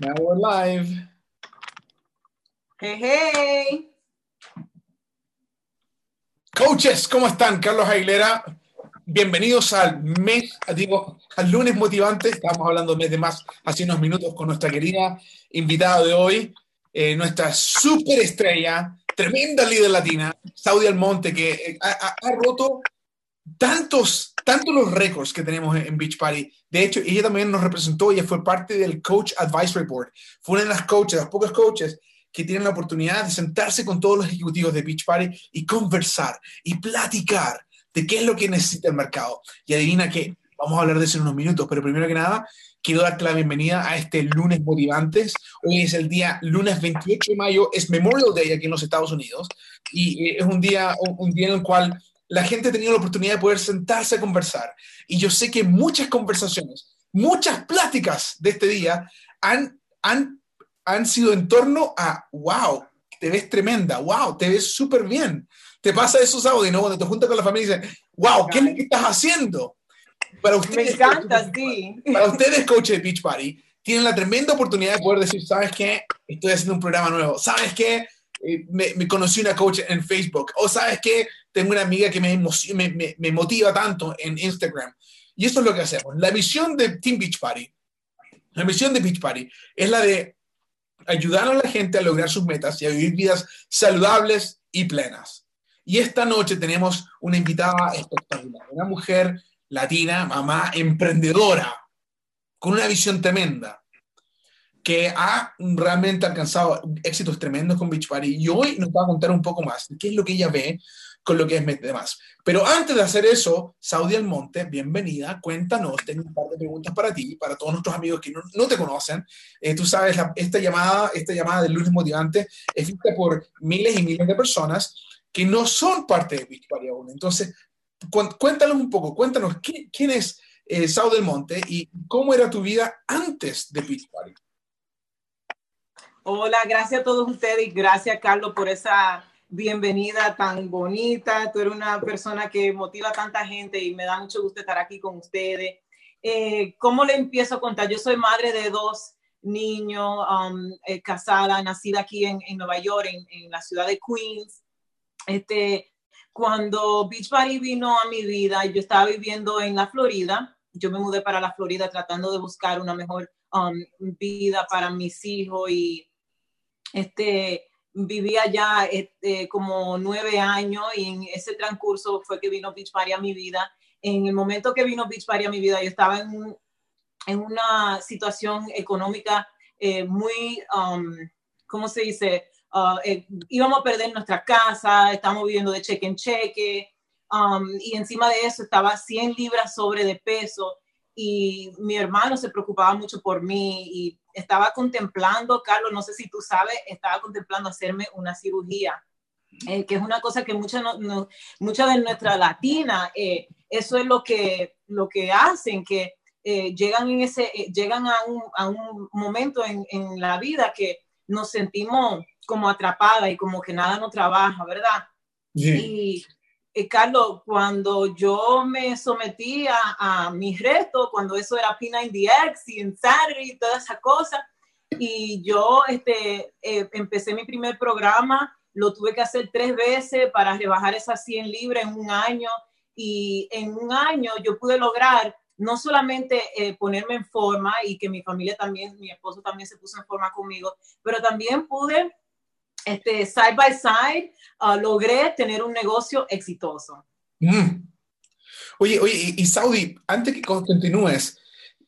Now we're live. Hey, hey. Coaches, ¿cómo están? Carlos Aguilera. Bienvenidos al mes, digo, al lunes motivante. Estábamos hablando de mes de más hace unos minutos con nuestra querida invitada de hoy, eh, nuestra superestrella, tremenda líder latina, Saudi Almonte, que eh, ha, ha- ha roto tantos, tantos los récords que tenemos en, Beach Party. De hecho, ella también nos representó, ella fue parte del Coach Advisory Board. Fue una de las coaches, las pocas coaches que tienen la oportunidad de sentarse con todos los ejecutivos de Beach Party y conversar y platicar de qué es lo que necesita el mercado. Y adivina qué, vamos a hablar de eso en unos minutos, pero primero que nada, quiero darte la bienvenida a este lunes motivantes. Hoy es el día lunes 28 de mayo, es Memorial Day aquí en los Estados Unidos y eh, es un día, un día en el cual la gente ha tenido la oportunidad de poder sentarse a conversar. Y yo sé que muchas conversaciones, muchas pláticas de este día han, han, han sido en torno a, wow, te ves tremenda, wow, te ves súper bien. Te pasa eso, Saudi, ¿no? Cuando te juntas con la familia y dices, wow, ¿qué es lo que estás haciendo? Para Me ustedes, encanta, sí. para ustedes, coach de Beach Party, tienen la tremenda oportunidad de poder decir, ¿sabes qué? Estoy haciendo un programa nuevo. ¿Sabes qué? Eh, me, me conocí una coach en Facebook. O ¿sabes qué? Tengo una amiga que me, me, me- motiva tanto en Instagram. Y eso es lo que hacemos. La visión de Team Beach Party, la misión de Beach Party es la de ayudar a la gente a lograr sus metas y a vivir vidas saludables y plenas. Y esta noche tenemos una invitada espectacular, una mujer latina, mamá, emprendedora, con una visión tremenda, que ha realmente alcanzado éxitos tremendos con Beach Party y hoy nos va a contar un poco más de qué es lo que ella ve con lo que es demás. Pero antes de hacer eso, Saudi Almonte, bienvenida, cuéntanos, tengo un par de preguntas para ti, para todos nuestros amigos que no, no te conocen. Eh, tú sabes, la- esta, llamada, esta llamada del lunes motivante es vista por miles y miles de personas que no son parte de Beach Party aún. Entonces, cu- cuéntanos un poco, cuéntanos ¿quién, quién es eh, Saudi Almonte y cómo era tu vida antes de Beach Party. Hola, gracias a todos ustedes y gracias, Carlos, por esa bienvenida tan bonita. Tú eres una persona que motiva a tanta gente y me da mucho gusto estar aquí con ustedes. Eh, ¿Cómo le empiezo a contar? Yo soy madre de dos niños, um, eh, casada, nacida aquí en, en Nueva York, en, en la ciudad de Queens. Este, cuando Beach Party vino a mi vida, yo estaba viviendo en la Florida. Yo me mudé para la Florida tratando de buscar una mejor um, vida para mis hijos y este, vivía ya este, como nueve años y en ese transcurso fue que vino Beach Party a mi vida. En el momento que vino Beach Party a mi vida, yo estaba en, en una situación económica eh, muy, um, ¿cómo se dice? Uh, eh, íbamos a perder nuestra casa, estábamos viviendo de cheque en cheque, um, y encima de eso estaba 100 libras sobre de peso y mi hermano se preocupaba mucho por mí y estaba contemplando, Carlos, no sé si tú sabes, estaba contemplando hacerme una cirugía, eh, que es una cosa que muchas no, no- muchas de nuestras latinas, eh, eso es lo que, lo que hacen, que eh, llegan, en ese, eh, llegan a, un, a un momento en, en la vida que nos sentimos como atrapadas y como que nada no trabaja, ¿verdad? Y eh, Carlos, cuando yo me sometí a, a mis retos, cuando eso era P90X y en Saturday y toda esa cosa, y yo este, eh, empecé mi primer programa, lo tuve que hacer tres veces para rebajar esas 100 libras en un año, y en un año yo pude lograr no solamente eh, ponerme en forma y que mi familia también, mi esposo también se puso en forma conmigo, pero también pude, este, side by side, uh, logré tener un negocio exitoso. Mm. Oye, oye, y, y Saudi, antes que con- continúes,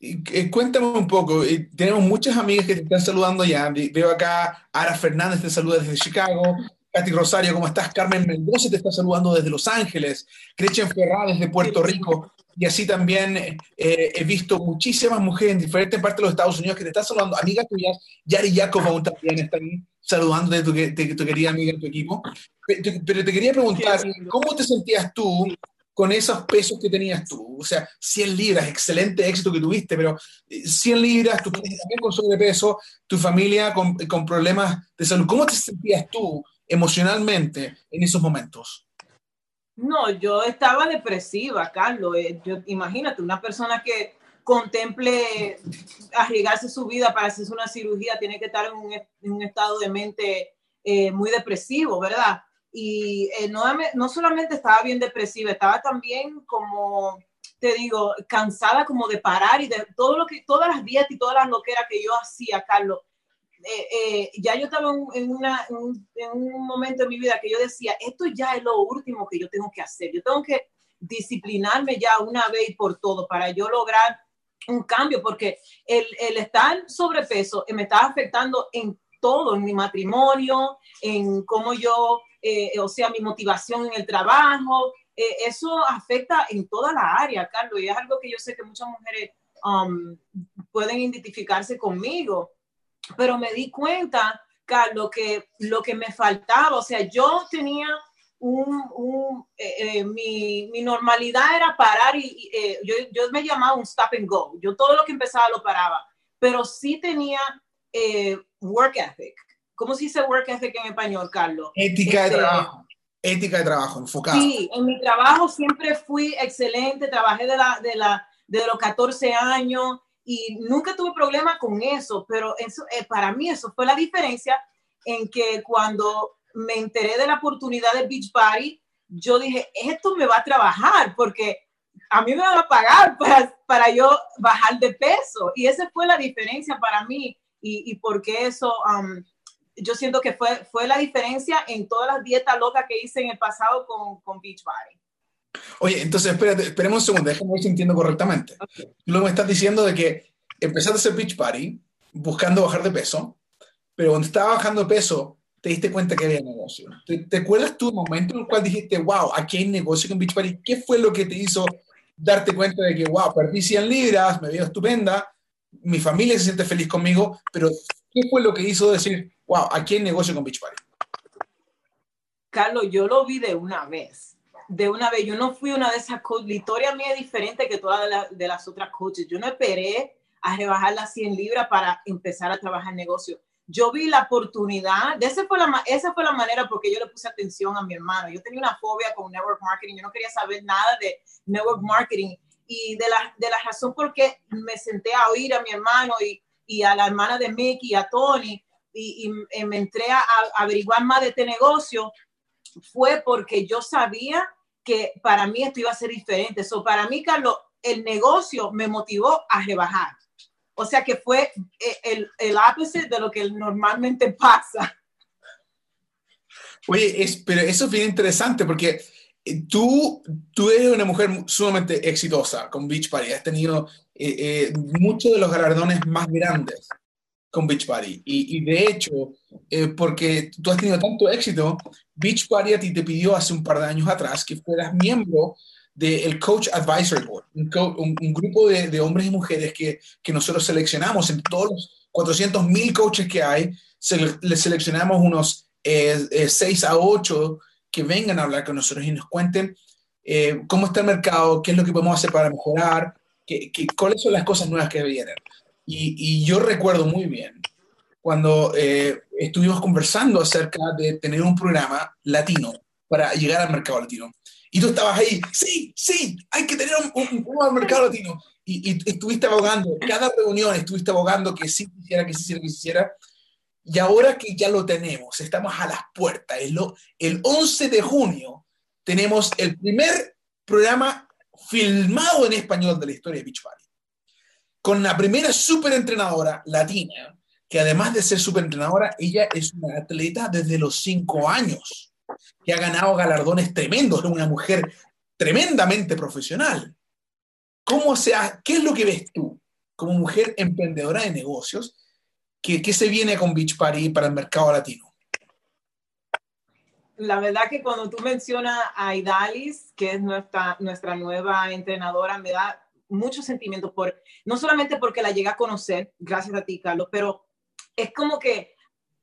eh, cuéntame un poco. eh, tenemos muchas amigas que te están saludando ya. Veo acá Ara Fernández te saluda desde Chicago. Katy Rosario, ¿cómo estás? Carmen Mendoza te está saludando desde Los Ángeles. Gretchen Ferrá desde Puerto Rico. Y así también eh, he visto muchísimas mujeres en diferentes partes de los Estados Unidos que te están saludando. Amigas tuyas, Yari Jacob también está ahí saludando de tu, que- de tu querida amiga en tu equipo. Pero te quería preguntar. ¿cómo te sentías tú con esos pesos que tenías tú? O sea, 100 libras, excelente éxito que tuviste, pero eh, 100 libras, tu familia también con sobrepeso, tu familia con, con problemas de salud. ¿Cómo te sentías tú emocionalmente en esos momentos? No, yo estaba depresiva, Carlos. Eh, imagínate, una persona que contemple arriesgarse su vida para hacerse una cirugía, tiene que estar en un, estado de mente eh, muy depresivo, ¿verdad? Y eh, no, no solamente estaba bien depresiva, estaba también como, te digo, cansada como de parar y de todo lo que, todas las dietas y todas las loqueras que yo hacía, Carlos. Eh, ya yo estaba en, una, en un momento de mi vida que yo decía, esto ya es lo último que yo tengo que hacer. Yo tengo que disciplinarme ya una vez y por todo para yo lograr un cambio, porque el, el estar sobrepeso me estaba afectando en todo, en mi matrimonio, en cómo yo, eh, o sea, mi motivación en el trabajo. Eh, eso afecta en toda la área, Carlos, y es algo que yo sé que muchas mujeres um, pueden identificarse conmigo. Pero me di cuenta, Carlos, que lo que me faltaba, o sea, yo tenía un, eh, eh, mi, mi, normalidad era parar y, eh, yo, yo, me llamaba un stop and go. Yo todo lo que empezaba lo paraba, pero sí tenía work ethic. ¿Cómo se dice work ethic en español, Carlos? Ética de este, trabajo. Ética de trabajo, enfocada. Sí, en mi trabajo siempre fui excelente, trabajé de, la, de, la, de los 14 años y nunca tuve problema con eso, pero eso, para mí eso fue la diferencia en que cuando me enteré de la oportunidad de Beach Party, yo dije, esto me va a trabajar porque a mí me van a pagar para, para yo bajar de peso. Y esa fue la diferencia para mí y, y porque eso, um, yo siento que fue, fue la diferencia en todas las dietas locas que hice en el pasado con, con Beach Party. Oye, entonces espérate, esperemos un segundo, déjame ver si entiendo correctamente. Luego me estás diciendo de que empezaste a hacer Beach Party buscando bajar de peso, pero cuando estaba bajando de peso, te diste cuenta que había negocio. ¿Te, acuerdas tú un momento en el cual dijiste, wow, aquí hay negocio con Beachbody? ¿Qué fue lo que te hizo darte cuenta de que, wow, perdí 100 libras, me veo estupenda, mi familia se siente feliz conmigo, pero ¿qué fue lo que hizo decir, wow, aquí hay negocio con Beachbody? Carlos, yo lo vi de una vez. De una vez, yo no fui una de esas coaches. La historia mía es diferente que todas de, de las otras coaches. Yo no esperé a rebajar las 100 libras para empezar a trabajar negocio yo vi la oportunidad, de esa fue la, esa fue la manera porque yo le puse atención a mi hermano. Yo tenía una fobia con network marketing, yo no quería saber nada de network marketing y de la, de la razón por qué me senté a oír a mi hermano y, y a la hermana de Mickey, a Tony, y, y, me entré a, averiguar más de este negocio, fue porque yo sabía que para mí esto iba a ser diferente. Eso para mí, Carlos, el negocio me motivó a rebajar. O sea que fue eh, el, el ápice de lo que normalmente pasa. Oye, es, pero eso es bien interesante porque eh, tú, tú eres una mujer sumamente exitosa con Beach Party. Has tenido eh, muchos de los galardones más grandes con Beach Party. Y, y de hecho, porque tú has tenido tanto éxito, Beach Party a ti te pidió hace un par de años atrás que fueras miembro del Coach Advisory Board, un, grupo de, de, hombres y mujeres que, que, nosotros seleccionamos entre todos los 400 mil coaches que hay, se, les seleccionamos unos eh, 6 eh, a 8 que vengan a hablar con nosotros y nos cuenten eh, cómo está el mercado, qué es lo que podemos hacer para mejorar, qué, qué, cuáles son las cosas nuevas que vienen. Y, y yo recuerdo muy bien cuando eh, estuvimos conversando acerca de tener un programa latino para llegar al mercado latino. Y tú estabas ahí, sí, sí, hay que tener un, un, mercado latino. Y, y, estuviste abogando, cada reunión estuviste abogando que sí quisiera, que sí quisiera, que quisiera. Y ahora que ya lo tenemos, estamos a las puertas. El, el 11 de junio tenemos el primer programa filmado en español de la historia de Beach Party. Con la primera superentrenadora latina, que además de ser superentrenadora, ella es una atleta desde los cinco años que ha ganado galardones tremendos, es una mujer tremendamente profesional. ¿Cómo sea, ¿Qué es lo que ves tú como mujer emprendedora de negocios? ¿Qué, qué se viene con Beach Party para el mercado latino? La verdad que cuando tú mencionas a Idalis, que es nuestra, nuestra nueva entrenadora, me da mucho sentimiento por, no solamente porque la llegué a conocer, gracias a ti, Carlos, pero es como que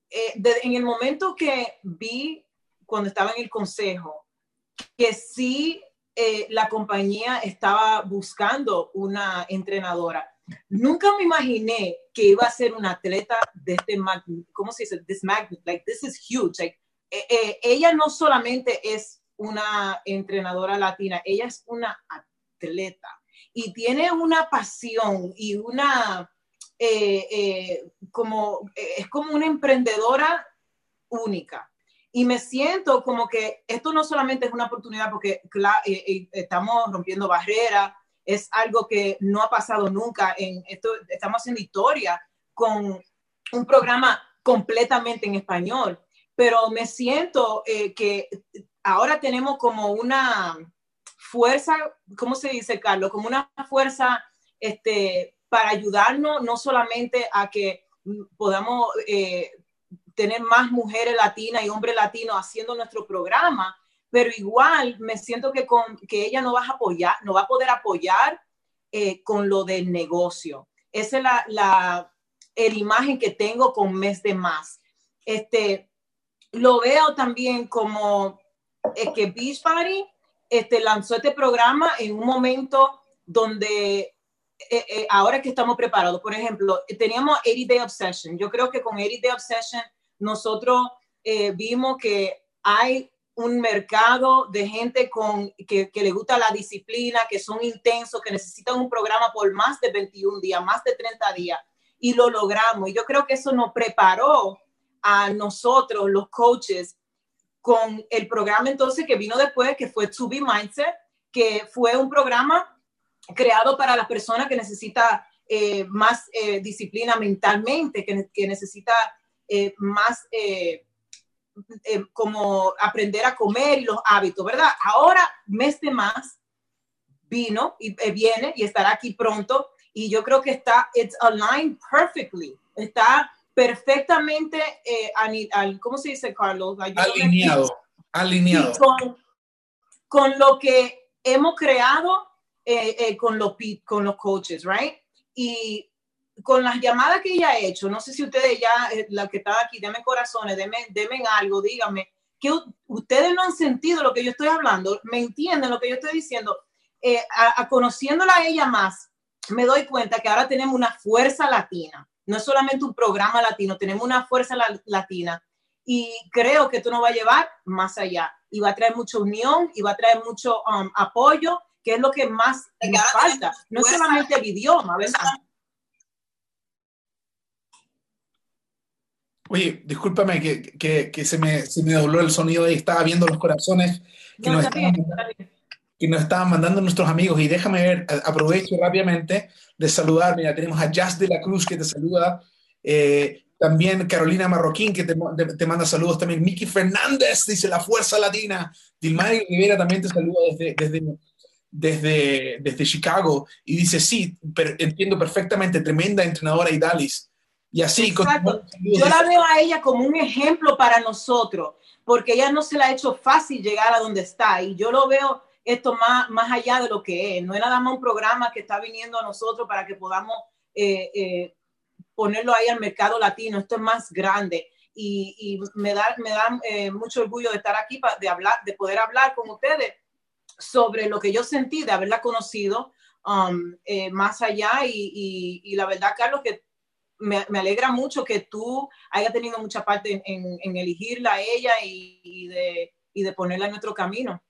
eh, en el momento que vi cuando estaba en el consejo, que sí eh, la compañía estaba buscando una entrenadora. Nunca me imaginé que iba a ser una atleta de este magnitud, ¿cómo se dice? This magnet, like this is huge. Like, eh, ella no solamente es una entrenadora latina, ella es una atleta. y tiene una pasión y una, como, es como una emprendedora única. Y me siento como que esto no solamente es una oportunidad porque estamos rompiendo barreras, es algo que no ha pasado nunca. En esto, estamos haciendo historia con un programa completamente en español, pero me siento que ahora tenemos como una, fuerza, ¿cómo se dice, Carlos? Como una fuerza este, para ayudarnos no solamente a que podamos eh, tener más mujeres latinas y hombres latinos haciendo nuestro programa, pero igual me siento que, con, que ella no va a apoyar, no va a poder apoyar eh, con lo del negocio. Esa es la, la imagen que tengo con Mes de Más. Este, lo veo también como es que Beach Party este, lanzó este programa en un momento donde eh, eh, ahora que estamos preparados, por ejemplo, teníamos 80 Day Obsession. Yo creo que con 80 Day Obsession nosotros eh, vimos que hay un mercado de gente con, que, le gusta la disciplina, que son intensos, que necesitan un programa por más de 21 días, más de 30 días, y lo logramos. Y yo creo que eso nos preparó a nosotros, los coaches, con el programa entonces que vino después, que fue To Be Mindset, que fue un programa creado para las personas que necesita eh, más eh, disciplina mentalmente, que, que necesita eh, más como aprender a comer y los hábitos, ¿verdad? Ahora, mes de más, vino y viene y estará aquí pronto y yo creo que está, it's aligned perfectly, está perfectamente, eh, al, ¿cómo se dice, Carlos? alineado, alineado. Con, lo que hemos creado eh, eh, con, los, con los coaches, ¿right? Y con las llamadas que ella ha hecho, no sé si ustedes ya, la que está aquí, denme corazones, denme, denme algo, díganme, que ustedes no han sentido lo que yo estoy hablando, me entienden lo que yo estoy diciendo, a, conociéndola a ella más, me doy cuenta que ahora tenemos una fuerza latina no es solamente un programa latino, tenemos una fuerza latina. Y creo que esto nos va a llevar más allá y va a traer mucha unión y va a traer mucho um, apoyo, que es lo que más nos falta. No es solamente el idioma, ¿verdad? Oye, discúlpame que, que, se, me, se, me, dobló el sonido y estaba viendo los corazones que nos que nos estaban mandando nuestros amigos. Y déjame ver, aprovecho rápidamente de saludar. Mira, tenemos a Jazz de la Cruz que te saluda. Eh, también Carolina Marroquín que te, te, manda saludos. También Miki Fernández dice la fuerza latina. Dilmari Rivera también te saluda desde, desde, desde, desde Chicago. Y dice, sí, entiendo perfectamente, tremenda entrenadora y Dalis. Y así. Yo la veo a ella como un ejemplo para nosotros, porque ella no se le ha hecho fácil llegar a donde está. Y yo lo veo esto más, más allá de lo que es. No es nada más un programa que está viniendo a nosotros para que podamos eh, eh, ponerlo ahí al mercado latino. Esto es más grande. Y, me da, me da eh, mucho orgullo de estar aquí, de, hablar, de poder hablar con ustedes sobre lo que yo sentí de haberla conocido um, más allá. Y, la verdad, Carlos, que me, alegra mucho que tú hayas tenido mucha parte en, elegirla a ella y, de, y de ponerla en nuestro camino.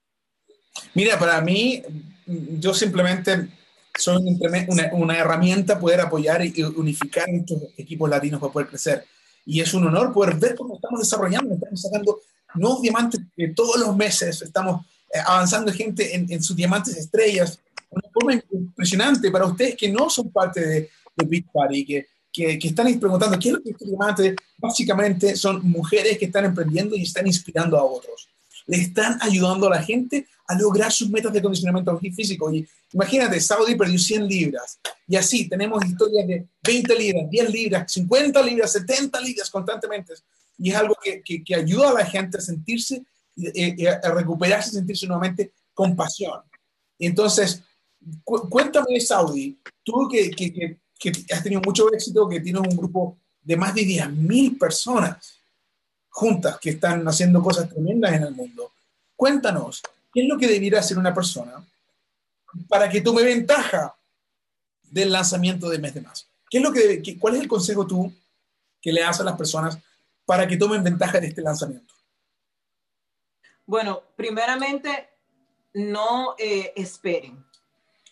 Mira, para mí, yo simplemente soy una, una, herramienta poder apoyar y unificar estos equipos latinos para poder crecer. Y es un honor poder ver cómo estamos desarrollando, estamos sacando nuevos diamantes que todos los meses, estamos eh, avanzando gente en, sus diamantes estrellas, una forma impresionante para ustedes que no son parte de, de Big Party, que, que, que, están preguntando qué es lo que estos diamantes, básicamente son mujeres que están emprendiendo y están inspirando a otros. Le están ayudando a la gente a lograr sus metas de condicionamiento físico. Y imagínate, Saudi perdió 100 libras. Y así tenemos historias de 20 libras, 10 libras, 50 libras, 70 libras constantemente. Y es algo que, que, ayuda a la gente a sentirse, eh, a recuperarse, a sentirse nuevamente con pasión. Entonces, cuéntame, Saudi, tú que, que, has tenido mucho éxito, que tienes un grupo de más de 10.000 personas juntas que están haciendo cosas tremendas en el mundo. Cuéntanos, ¿Qué es lo que debiera hacer una persona para que tome ventaja del lanzamiento de mes de más? ¿Qué es lo que, ¿Cuál es el consejo tú que le das a las personas para que tomen ventaja de este lanzamiento? Bueno, primeramente, no eh, esperen.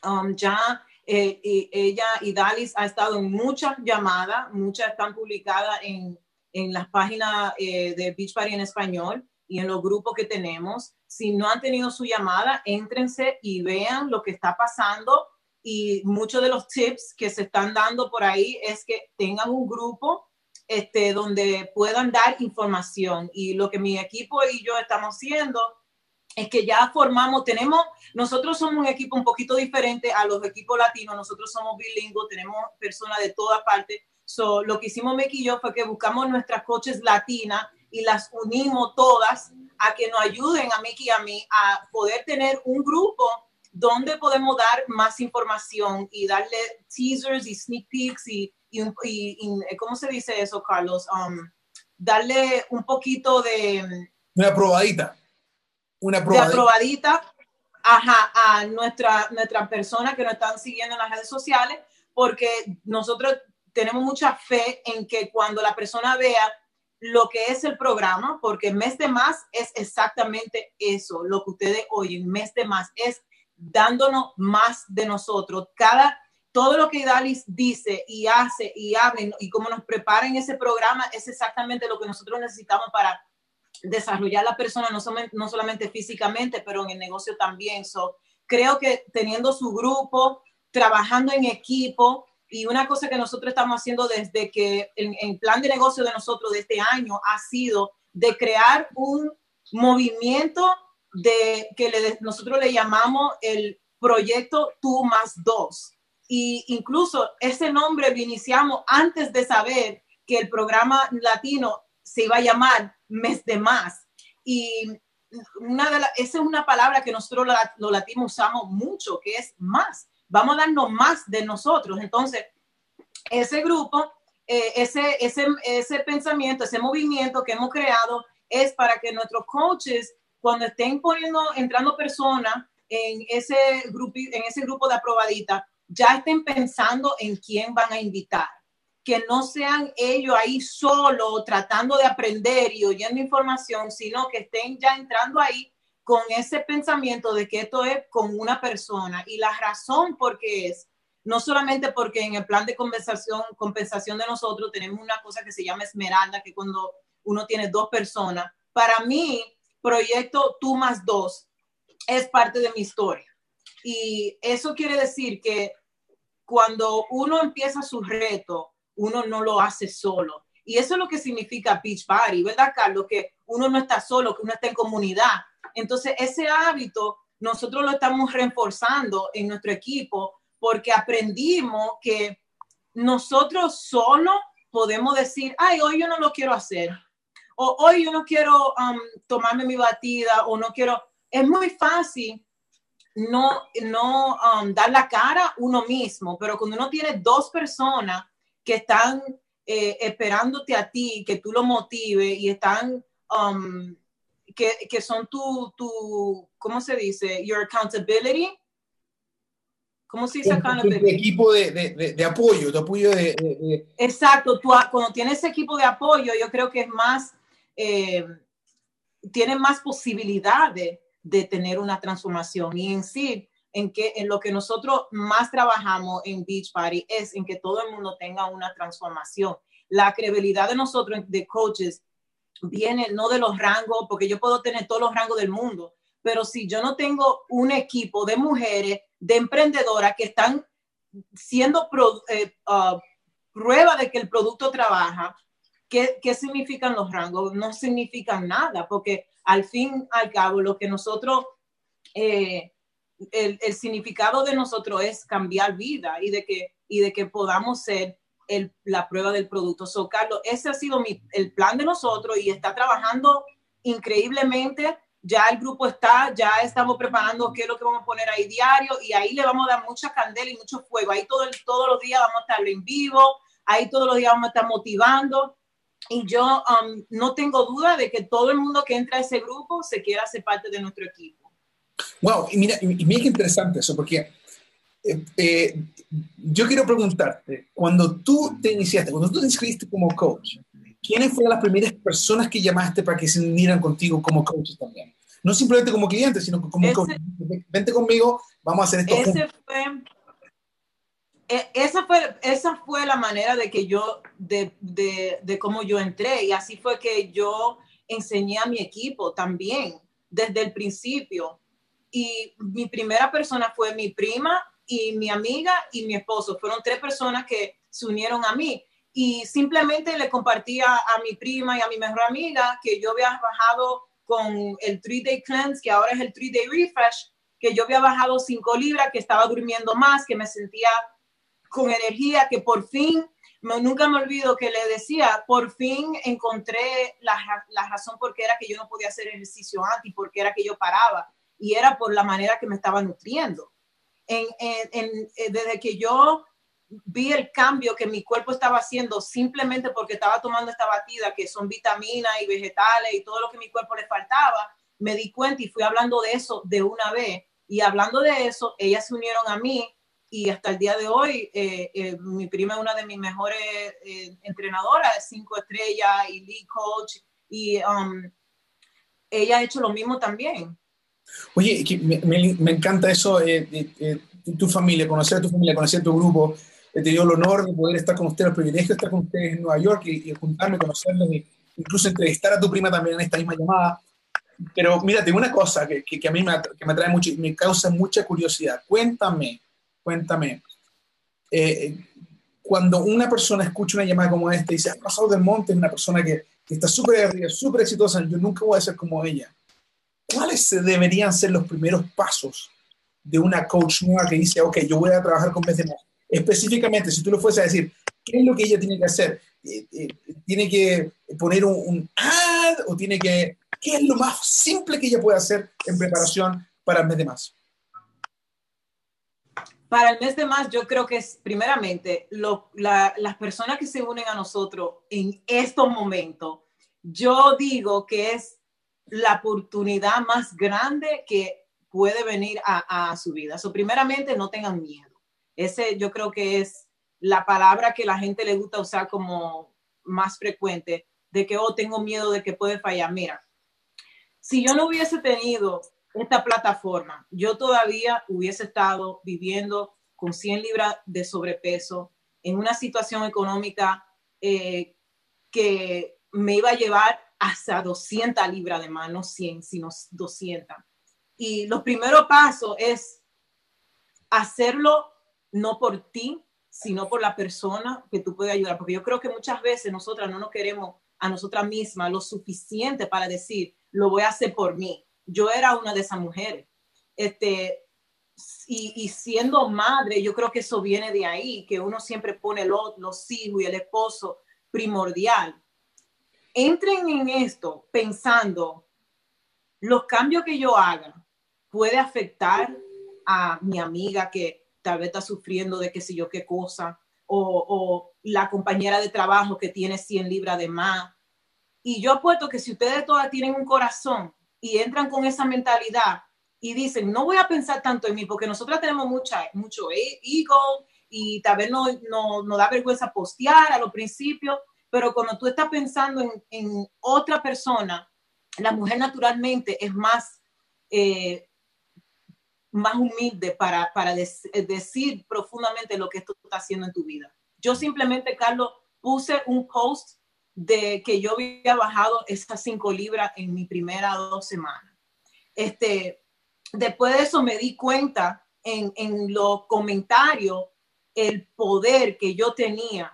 um, ya eh, ella y Dalis ha estado en muchas llamadas, muchas están publicadas en, en las páginas eh, de Beach Party en español y en los grupos que tenemos. Si no han tenido su llamada, éntrense y vean lo que está pasando. Y muchos de los tips que se están dando por ahí es que tengan un grupo este, donde puedan dar información. Y lo que mi equipo y yo estamos haciendo es que ya formamos, tenemos, nosotros somos un equipo un poquito diferente a los equipos latinos, nosotros somos bilingües, tenemos personas de todas partes. So, lo que hicimos Mickey y yo fue que buscamos nuestras coaches latinas y las unimos todas a que nos ayuden a Mickey y a mí a poder tener un grupo donde podemos dar más información y darle teasers y sneak peeks y, y, ¿cómo se dice eso, Carlos? Um, darle un poquito de... Una probadita una probadita. ajá, a nuestra, nuestra persona que nos están siguiendo en las redes sociales, porque nosotros tenemos mucha fe en que cuando la persona vea lo que es el programa, porque mes de más es exactamente eso, lo que ustedes oyen, mes de más es dándonos más de nosotros. Cada, todo lo que Idalis dice y hace y habla y cómo nos prepara en ese programa es exactamente lo que nosotros necesitamos para desarrollar la persona no, no solamente físicamente, pero en el negocio también. So, creo que teniendo su grupo, trabajando en equipo, y una cosa que nosotros estamos haciendo desde que el, plan de negocio de nosotros de este año ha sido de crear un movimiento de que nosotros le llamamos el proyecto Tú más dos. Y incluso ese nombre lo iniciamos antes de saber que el programa latino se iba a llamar mes de más. Y una de esa es una palabra que nosotros los latinos usamos mucho, que es más. Vamos a darnos más de nosotros. Entonces, ese grupo, eh, ese, ese, ese pensamiento, ese movimiento que hemos creado es para que nuestros coaches, cuando estén poniendo, entrando personas en ese, grupo, en ese grupo de aprobadita, ya estén pensando en quién van a invitar que no sean ellos ahí solo tratando de aprender y oyendo información, sino que estén ya entrando ahí con ese pensamiento de que esto es con una persona. Y la razón por qué es, no solamente porque en el plan de compensación, compensación de nosotros tenemos una cosa que se llama esmeralda, que cuando uno tiene dos personas, para mí, proyecto tú más dos es parte de mi historia. Y eso quiere decir que cuando uno empieza su reto, uno no lo hace solo. Y eso es lo que significa Beach Party, ¿verdad, Carlos? Que uno no está solo, que uno está en comunidad. Entonces, ese hábito nosotros lo estamos reforzando en nuestro equipo porque aprendimos que nosotros solo podemos decir, ay, hoy yo no lo quiero hacer. O hoy yo no quiero um, tomarme mi batida o no quiero. Es muy fácil no, no um, dar la cara uno mismo, pero cuando uno tiene dos personas que están eh, esperándote a ti, que tú lo motives y están, um, que, que, son tu, tu, ¿cómo se dice? Your accountability. ¿Cómo se dice accountability? equipo de, de, de, apoyo, de apoyo de... Exacto, tú, cuando tienes ese equipo de apoyo, yo creo que es más, eh, tiene más posibilidades de tener una transformación. Y en sí, en que en lo que nosotros más trabajamos en Beach Party es en que todo el mundo tenga una transformación. La credibilidad de nosotros de coaches viene no de los rangos, porque yo puedo tener todos los rangos del mundo, pero si yo no tengo un equipo de mujeres, de emprendedoras que están siendo eh, uh, prueba de que el producto trabaja, ¿qué, ¿qué significan los rangos? No significan nada, porque al fin al cabo lo que nosotros eh, el, significado de nosotros es cambiar vida y de que, y de que podamos ser el, la prueba del producto. So, Carlos, ese ha sido mi, el plan de nosotros y está trabajando increíblemente. Ya el grupo está, ya estamos preparando qué es lo que vamos a poner ahí diario y ahí le vamos a dar mucha candela y mucho fuego. Ahí todo, todos los días vamos a estar en vivo, ahí todos los días vamos a estar motivando. Y yo um, no tengo duda de que todo el mundo que entra a ese grupo se quiera ser parte de nuestro equipo. Wow, y mira, y mira qué interesante eso, porque eh, eh, yo quiero preguntarte, cuando tú te iniciaste, cuando tú te inscribiste como coach, ¿quiénes fueron las primeras personas que llamaste para que se unieran contigo como coach también? no simplemente como cliente, sino como ese, vente conmigo, vamos a hacer esto. Ese fue, e, esa, fue, esa fue la manera de que yo, de, de, de cómo yo entré y así fue que yo enseñé a mi equipo también desde el principio. Y mi primera persona fue mi prima y mi amiga y mi esposo. Fueron tres personas que se unieron a mí y simplemente le compartía a mi prima y a mi mejor amiga que yo había bajado con el 3-day cleanse, que ahora es el 3-day refresh, que yo había bajado 5 libras, que estaba durmiendo más, que me sentía con energía, que por fin, nunca me olvido que le decía, por fin encontré la, la razón por qué era que yo no podía hacer ejercicio antes y por qué era que yo paraba. Y era por la manera que me estaba nutriendo. En, en, eh, desde que yo vi el cambio que mi cuerpo estaba haciendo simplemente porque estaba tomando esta batida, que son vitaminas y vegetales y todo lo que mi cuerpo le faltaba, me di cuenta y fui hablando de eso de una vez. Y hablando de eso, ellas se unieron a mí y hasta el día de hoy, eh, eh, mi prima es una de mis mejores eh, entrenadoras, cinco estrellas y lead coach, y um, ella ha hecho lo mismo también. Oye, me, me, encanta eso, tu familia, conocer a tu familia, conocer a tu grupo he tenido el honor de poder estar con ustedes, el privilegio de estar con ustedes en Nueva York y, juntarme, conocerlos, incluso entrevistar a tu prima también en esta misma llamada. Pero mira, tengo una cosa que, que, a mí me, que me atrae mucho y me causa mucha curiosidad. Cuéntame, cuéntame. Eh, cuando una persona escucha una llamada como esta y dice, ha pasado del monte, es una persona que, está súper arriba, súper exitosa, yo nunca voy a ser como ella. ¿Cuáles deberían ser los primeros pasos de una coach nueva que dice, ok, yo voy a trabajar con de específicamente, si tú lo fueses a decir, ¿qué es lo que ella tiene que hacer? Eh, eh, ¿Tiene que poner un, ad o tiene que... ¿Qué es lo más simple que ella puede hacer en preparación para el mes de más? Para el mes de más, yo creo que es, primeramente, las personas que se unen a nosotros en estos momentos, yo digo que es la oportunidad más grande que puede venir a, a su vida. So, primeramente, no tengan miedo ese yo creo que es la palabra que la gente le gusta usar como más frecuente, de que, oh, tengo miedo de que puede fallar. Mira, si yo no hubiese tenido esta plataforma, yo todavía hubiese estado viviendo con 100 libras de sobrepeso en una situación económica eh, que me iba a llevar hasta 200 libras de más, no 100, sino 200. Y los primeros pasos es hacerlo no por ti, sino por la persona que tú puedes ayudar. Porque yo creo que muchas veces nosotras no nos queremos a nosotras mismas lo suficiente para decir, lo voy a hacer por mí. Yo era una de esas mujeres. Este, y, siendo madre, yo creo que eso viene de ahí, que uno siempre pone los, los hijos y el esposo primordial. Entren en esto pensando, los cambios que yo haga puede afectar a mi amiga que tal vez está sufriendo de qué sé yo qué cosa, o, la compañera de trabajo que tiene 100 libras de más. Y yo apuesto que si ustedes todas tienen un corazón y entran con esa mentalidad y dicen, no voy a pensar tanto en mí, porque nosotras tenemos mucha, mucho e-, ego y tal vez no, no, da vergüenza postear a los principios, pero cuando tú estás pensando en, otra persona, la mujer naturalmente es más eh, más humilde para, para decir profundamente lo que esto está haciendo en tu vida. Yo simplemente, Carlos, puse un post de que yo había bajado esas cinco libras en mi primera dos semanas. Este, después de eso me di cuenta en, en los comentarios el poder que yo tenía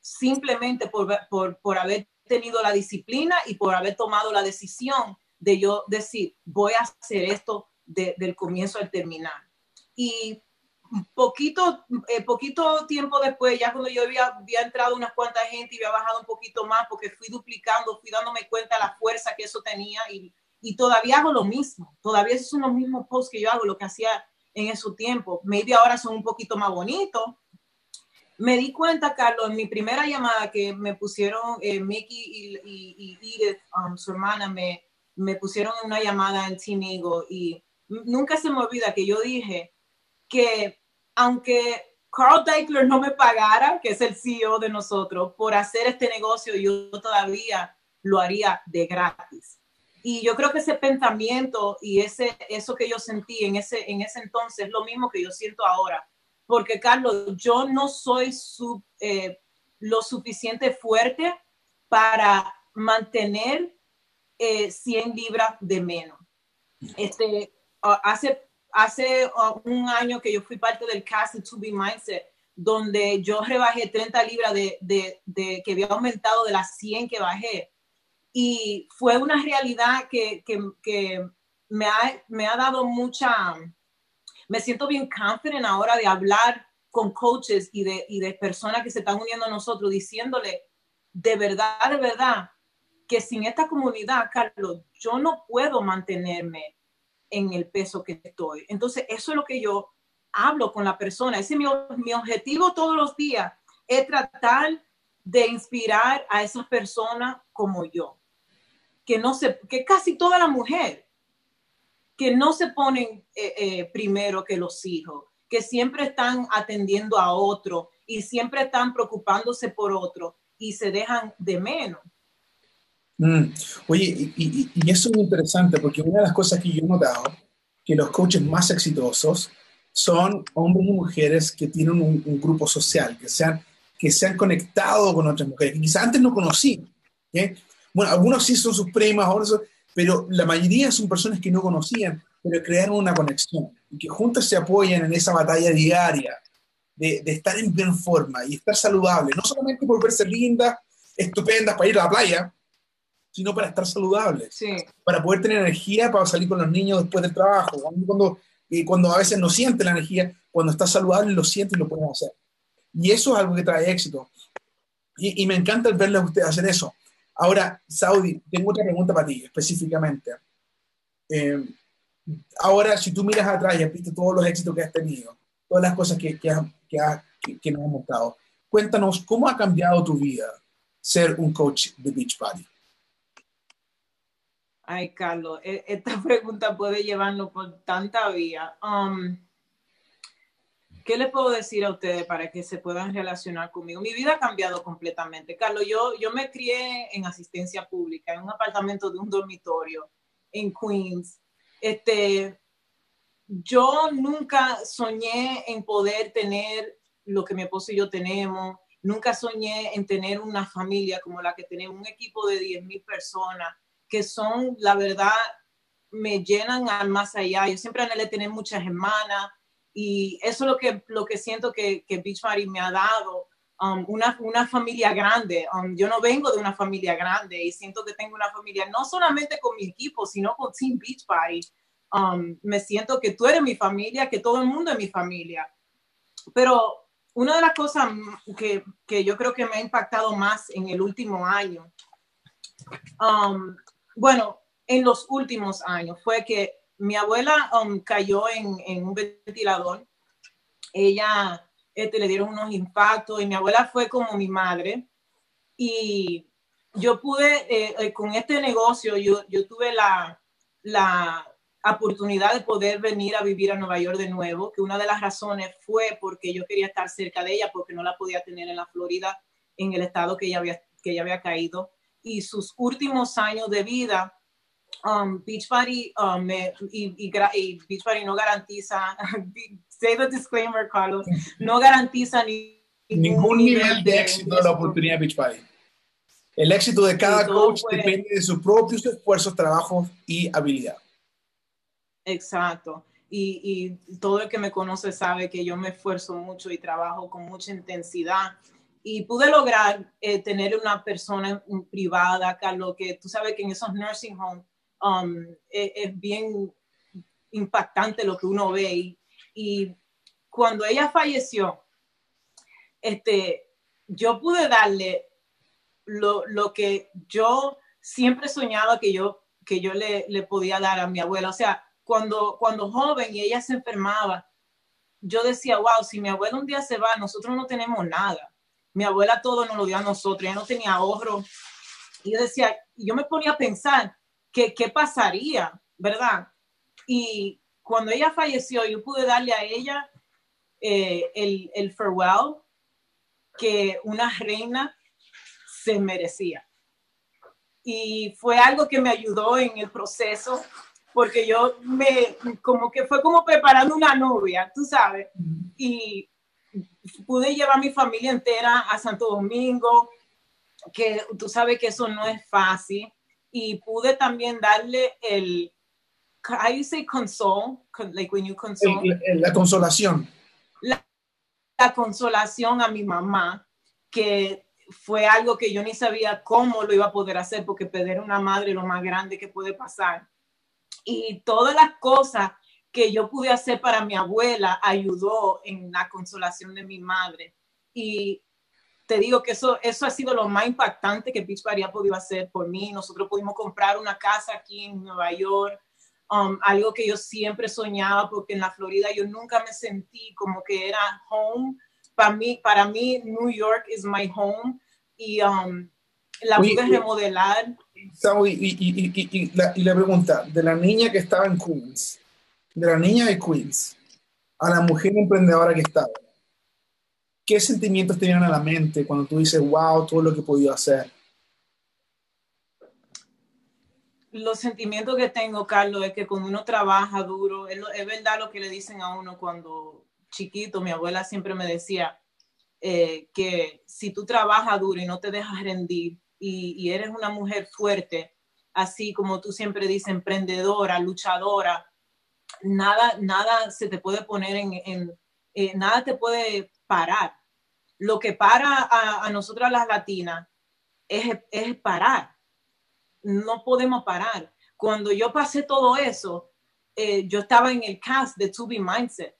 simplemente por, por, por haber tenido la disciplina y por haber tomado la decisión de yo decir, voy a hacer esto del comienzo al terminar. Y poquito, eh, poquito tiempo después, ya cuando yo había, entrado unas cuantas gente y había bajado un poquito más porque fui duplicando, fui dándome cuenta la fuerza que eso tenía y, todavía hago lo mismo. Todavía son los mismos posts que yo hago, lo que hacía en esos tiempos. Maybe ahora son un poquito más bonitos. Me di cuenta, Carlos, en mi primera llamada que me pusieron, eh, Mickey y, Edith, um, su hermana, me, me pusieron una llamada en Team y nunca se me olvida que yo dije que aunque Carl Deichler no me pagara, que es el CEO de nosotros, por hacer este negocio, yo todavía lo haría de gratis. Y yo creo que ese pensamiento y ese, eso que yo sentí en ese, en ese entonces es lo mismo que yo siento ahora. Porque, Carlos, yo no soy eh, lo suficiente fuerte para mantener 100 libras de menos. Este, hace, hace un año que yo fui parte del Cast To Be Mindset, donde yo rebajé 30 libras de, de, de, que había aumentado de las 100 que bajé. Y fue una realidad que, que, que me, ha, me ha dado mucha, me siento bien confident ahora de hablar con coaches y de, y de personas que se están uniendo a nosotros, diciéndole, de verdad, de verdad, que sin esta comunidad, Carlos, yo no puedo mantenerme en el peso que estoy. Entonces, eso es lo que yo hablo con la persona. Ese es mi, mi objetivo todos los días, es tratar de inspirar a esas personas como yo, que no se, que casi toda la mujer, que no se ponen eh, eh, primero que los hijos, que siempre están atendiendo a otro y siempre están preocupándose por otro y se dejan de menos. Mm. Oye, y, eso es muy interesante porque una de las cosas que yo he notado, que los coaches más exitosos son hombres y mujeres que tienen un, grupo social, que se, han, que se han conectado con otras mujeres, que quizás antes no conocían. Bueno, algunos sí son sus primas, pero la mayoría son personas que no conocían, pero crearon una conexión y que juntas se apoyan en esa batalla diaria de, de estar en bien forma y estar saludable, no solamente por verse lindas, estupendas para ir a la playa, sino para estar saludables, para poder tener energía para salir con los niños después del trabajo, cuando, cuando, a veces no siente la energía, cuando está saludable lo siente y lo puede hacer. Y eso es algo que trae éxito. Y, me encanta verle a usted hacer eso. Ahora, Saudi, tengo otra pregunta para ti específicamente. Eh, ahora, si tú miras atrás y has visto todos los éxitos que has tenido, todas las cosas que, que, que, que nos has mostrado, cuéntanos cómo ha cambiado tu vida ser un coach de Beach Party. Ay, Carlos, e, esta pregunta puede llevarnos por tanta vía. Um, ¿Qué les puedo decir a ustedes para que se puedan relacionar conmigo? Mi vida ha cambiado completamente. Carlos, yo, yo me crié en asistencia pública, en un apartamento de un dormitorio en Queens. Este, yo nunca soñé en poder tener lo que mi esposo y yo tenemos. Nunca soñé en tener una familia como la que tenemos, un equipo de 10.000 personas que son, la verdad, me llenan al más allá. Yo siempre anhelé tener muchas hermanas y eso es lo que, lo que siento que, que Beach Party me ha dado. Um, una, una, familia grande. Um, yo no vengo de una familia grande y siento que tengo una familia no solamente con mi equipo, sino con Team Beach Party. Um, me siento que tú eres mi familia, que todo el mundo es mi familia. Pero una de las cosas que, que yo creo que me ha impactado más en el último año bueno, en los últimos años fue que mi abuela um, cayó en, un ventilador. Ella este, le dieron unos impactos y mi abuela fue como mi madre. Y yo pude, eh, eh, con este negocio, yo, yo tuve la, la oportunidad de poder venir a vivir a Nueva York de nuevo, que una de las razones fue porque yo quería estar cerca de ella, porque no la podía tener en la Florida, en el estado que ella había, que ella había caído y sus últimos años de vida, um, Beach Party um, y, Beach Party no garantiza, say the disclaimer, Carlos, no garantiza ni, ningún, nivel, de, éxito de la oportunidad de Beach Party. El éxito de cada coach depende de sus propios esfuerzos, trabajos y habilidad. Exacto. Y, y, todo el que me conoce sabe que yo me esfuerzo mucho y trabajo con mucha intensidad y pude lograr eh, tener una persona privada, Carlos, que tú sabes que en esos nursing homes um, e, es, bien impactante lo que uno ve. Y, cuando ella falleció, este, yo pude darle lo, lo, que yo siempre soñaba que yo, que yo le, le podía dar a mi abuela. O sea, cuando, cuando joven y ella se enfermaba, yo decía, wow, si mi abuela un día se va, nosotros no tenemos nada mi abuela todo nos lo dio a nosotros, ella no tenía ahorro. Y yo decía, yo me ponía a pensar que qué pasaría, ¿verdad? Y cuando ella falleció, yo pude darle a ella eh, el, el farewell que una reina se merecía. y fue algo que me ayudó en el proceso porque yo me, como que fue como preparando una novia, tú sabes, y pude llevar a mi familia entera a Santo Domingo, que tú sabes que eso no es fácil, y pude también darle el, how you say console, like when you console. la consolación. La, la consolación a mi mamá, que fue algo que yo ni sabía cómo lo iba a poder hacer, porque perder una madre es lo más grande que puede pasar. Y todas las cosas que yo pude hacer para mi abuela ayudó en la consolación de mi madre. Y te digo que eso, eso ha sido lo más impactante que Beach Party ha podido hacer por mí. Nosotros pudimos comprar una casa aquí en Nueva York, um, algo que yo siempre soñaba, porque en la Florida yo nunca me sentí como que era home. Para mí, para mí New York is my home. Y um, la pude remodelar. Y, y, y, la, y la pregunta, de la niña que estaba en Queens, de la niña de Queens a la mujer emprendedora que estaba, ¿qué sentimientos tenían a la mente cuando tú dices, wow, todo lo que he podido hacer? Los sentimientos que tengo, Carlos, es que cuando uno trabaja duro, es, verdad lo que le dicen a uno cuando chiquito, mi abuela siempre me decía eh, que si tú trabajas duro y no te dejas rendir, y, eres una mujer fuerte, así como tú siempre dices, emprendedora, luchadora, nada, nada se te puede poner en, eh, nada te puede parar. Lo que para a, nosotras las latinas es, es parar. No podemos parar. Cuando yo pasé todo eso, eh, yo estaba en el cast de To Be Mindset.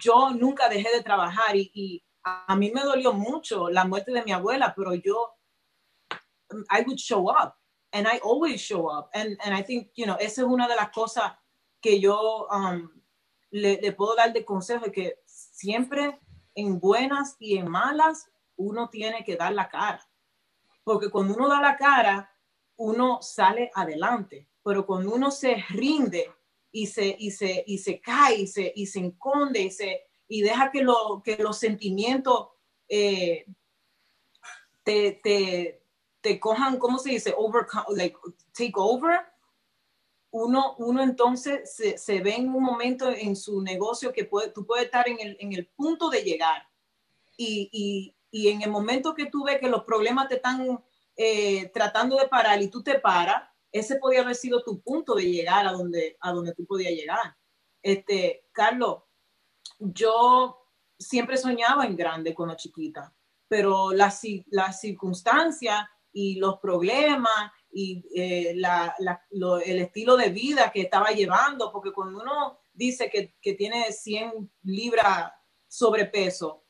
Yo nunca dejé de trabajar y, y a mí me dolió mucho la muerte de mi abuela, pero yo I would show up and I always show up. And, and I think, you know, esa es una de las cosas que yo um, le, le, puedo dar de consejo, que siempre en buenas y en malas uno tiene que dar la cara. Porque cuando uno da la cara, uno sale adelante. Pero cuando uno se rinde y se, y se, y se cae y se, y se enconde y, se, y deja que, lo, que los sentimientos eh, te, te, te cojan, ¿cómo se dice? Over, like, take over. Uno, uno entonces se, se, ve en un momento en su negocio que puede, tú puedes estar en el, en el punto de llegar. Y, y, y, en el momento que tú ves que los problemas te están eh, tratando de parar y tú te paras, ese podría haber sido tu punto de llegar a donde, a donde tú podías llegar. Este, Carlos, yo siempre soñaba en grande cuando chiquita, pero las la circunstancias y los problemas y eh, el estilo de vida que estaba llevando, porque cuando uno dice que, que tiene 100 libras sobrepeso,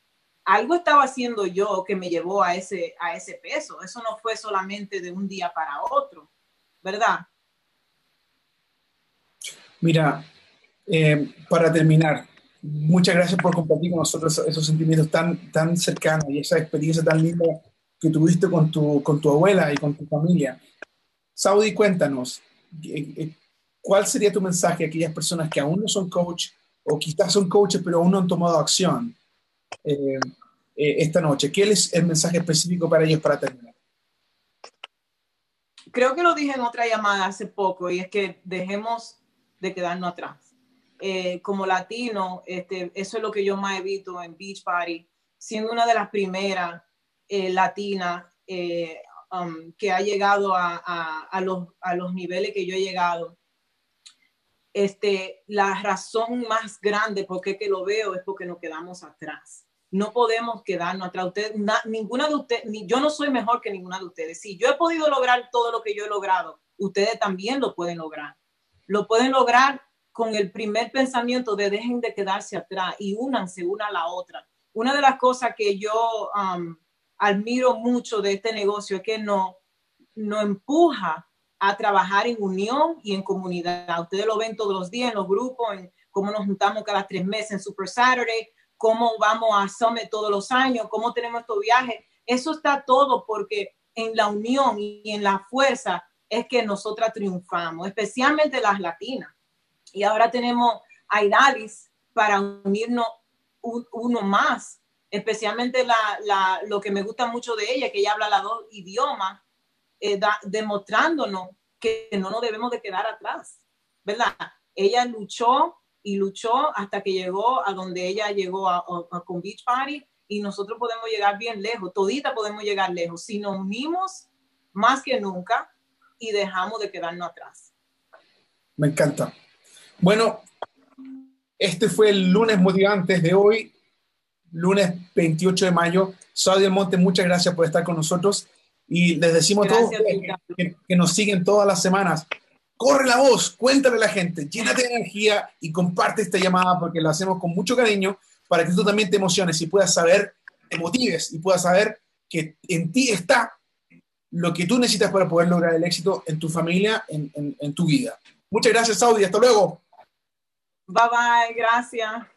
algo estaba haciendo yo que me llevó a ese, a ese peso. Eso no fue solamente de un día para otro, ¿verdad? Mira, eh, para terminar, muchas gracias por compartir con nosotros esos sentimientos tan, tan cercanos y esa experiencia tan linda que tuviste con tu, con tu abuela y con tu familia. Saudi, cuéntanos, eh, eh, ¿cuál sería tu mensaje a aquellas personas que aún no son coach o quizás son coaches pero aún no han tomado acción eh, esta noche? ¿Qué es el mensaje específico para ellos para terminar? Creo que lo dije en otra llamada hace poco y es que dejemos de quedarnos atrás. como latino, este, eso es lo que yo más evito en Beach Party, siendo una de las primeras latina eh, um, que ha llegado a, a, los, a, los, niveles que yo he llegado. Este, la razón más grande por qué que lo veo es porque nos quedamos atrás. No podemos quedarnos atrás. Usted, ninguna de ustedes, ni yo no soy mejor que ninguna de ustedes. Si yo he podido lograr todo lo que yo he logrado, ustedes también lo pueden lograr. Lo pueden lograr con el primer pensamiento de dejen de quedarse atrás y únanse una a la otra. Una de las cosas que yo um, admiro mucho de este negocio es que nos no empuja a trabajar en unión y en comunidad. Ustedes lo ven todos los días en los grupos, en cómo nos juntamos cada tres meses en Super Saturday, cómo vamos a Summit todos los años, cómo tenemos estos viajes. Eso está todo porque en la unión y en la fuerza es que nosotras triunfamos, especialmente las latinas. Y ahora tenemos a Idalis para unirnos uno más especialmente la, la, lo que me gusta mucho de ella, que ella habla los dos idiomas eh, demostrándonos que no nos debemos de quedar atrás, ¿verdad? Ella luchó y luchó hasta que llegó a donde ella llegó a, con Beach Party y nosotros podemos llegar bien lejos, todita podemos llegar lejos si nos unimos más que nunca y dejamos de quedarnos atrás. Me encanta. Bueno, este fue el lunes motivantes de hoy, lunes 28 de mayo. Saudi Monte, muchas gracias por estar con nosotros y les decimos a todos que, que, nos siguen todas las semanas. Corre la voz, cuéntale a la gente, llénate de energía y comparte esta llamada porque la hacemos con mucho cariño para que tú también te emociones y puedas saber, te motives y puedas saber que en ti está lo que tú necesitas para poder lograr el éxito en tu familia, en, en, en tu vida. Muchas gracias, Saudi. Hasta luego. Bye bye. Gracias.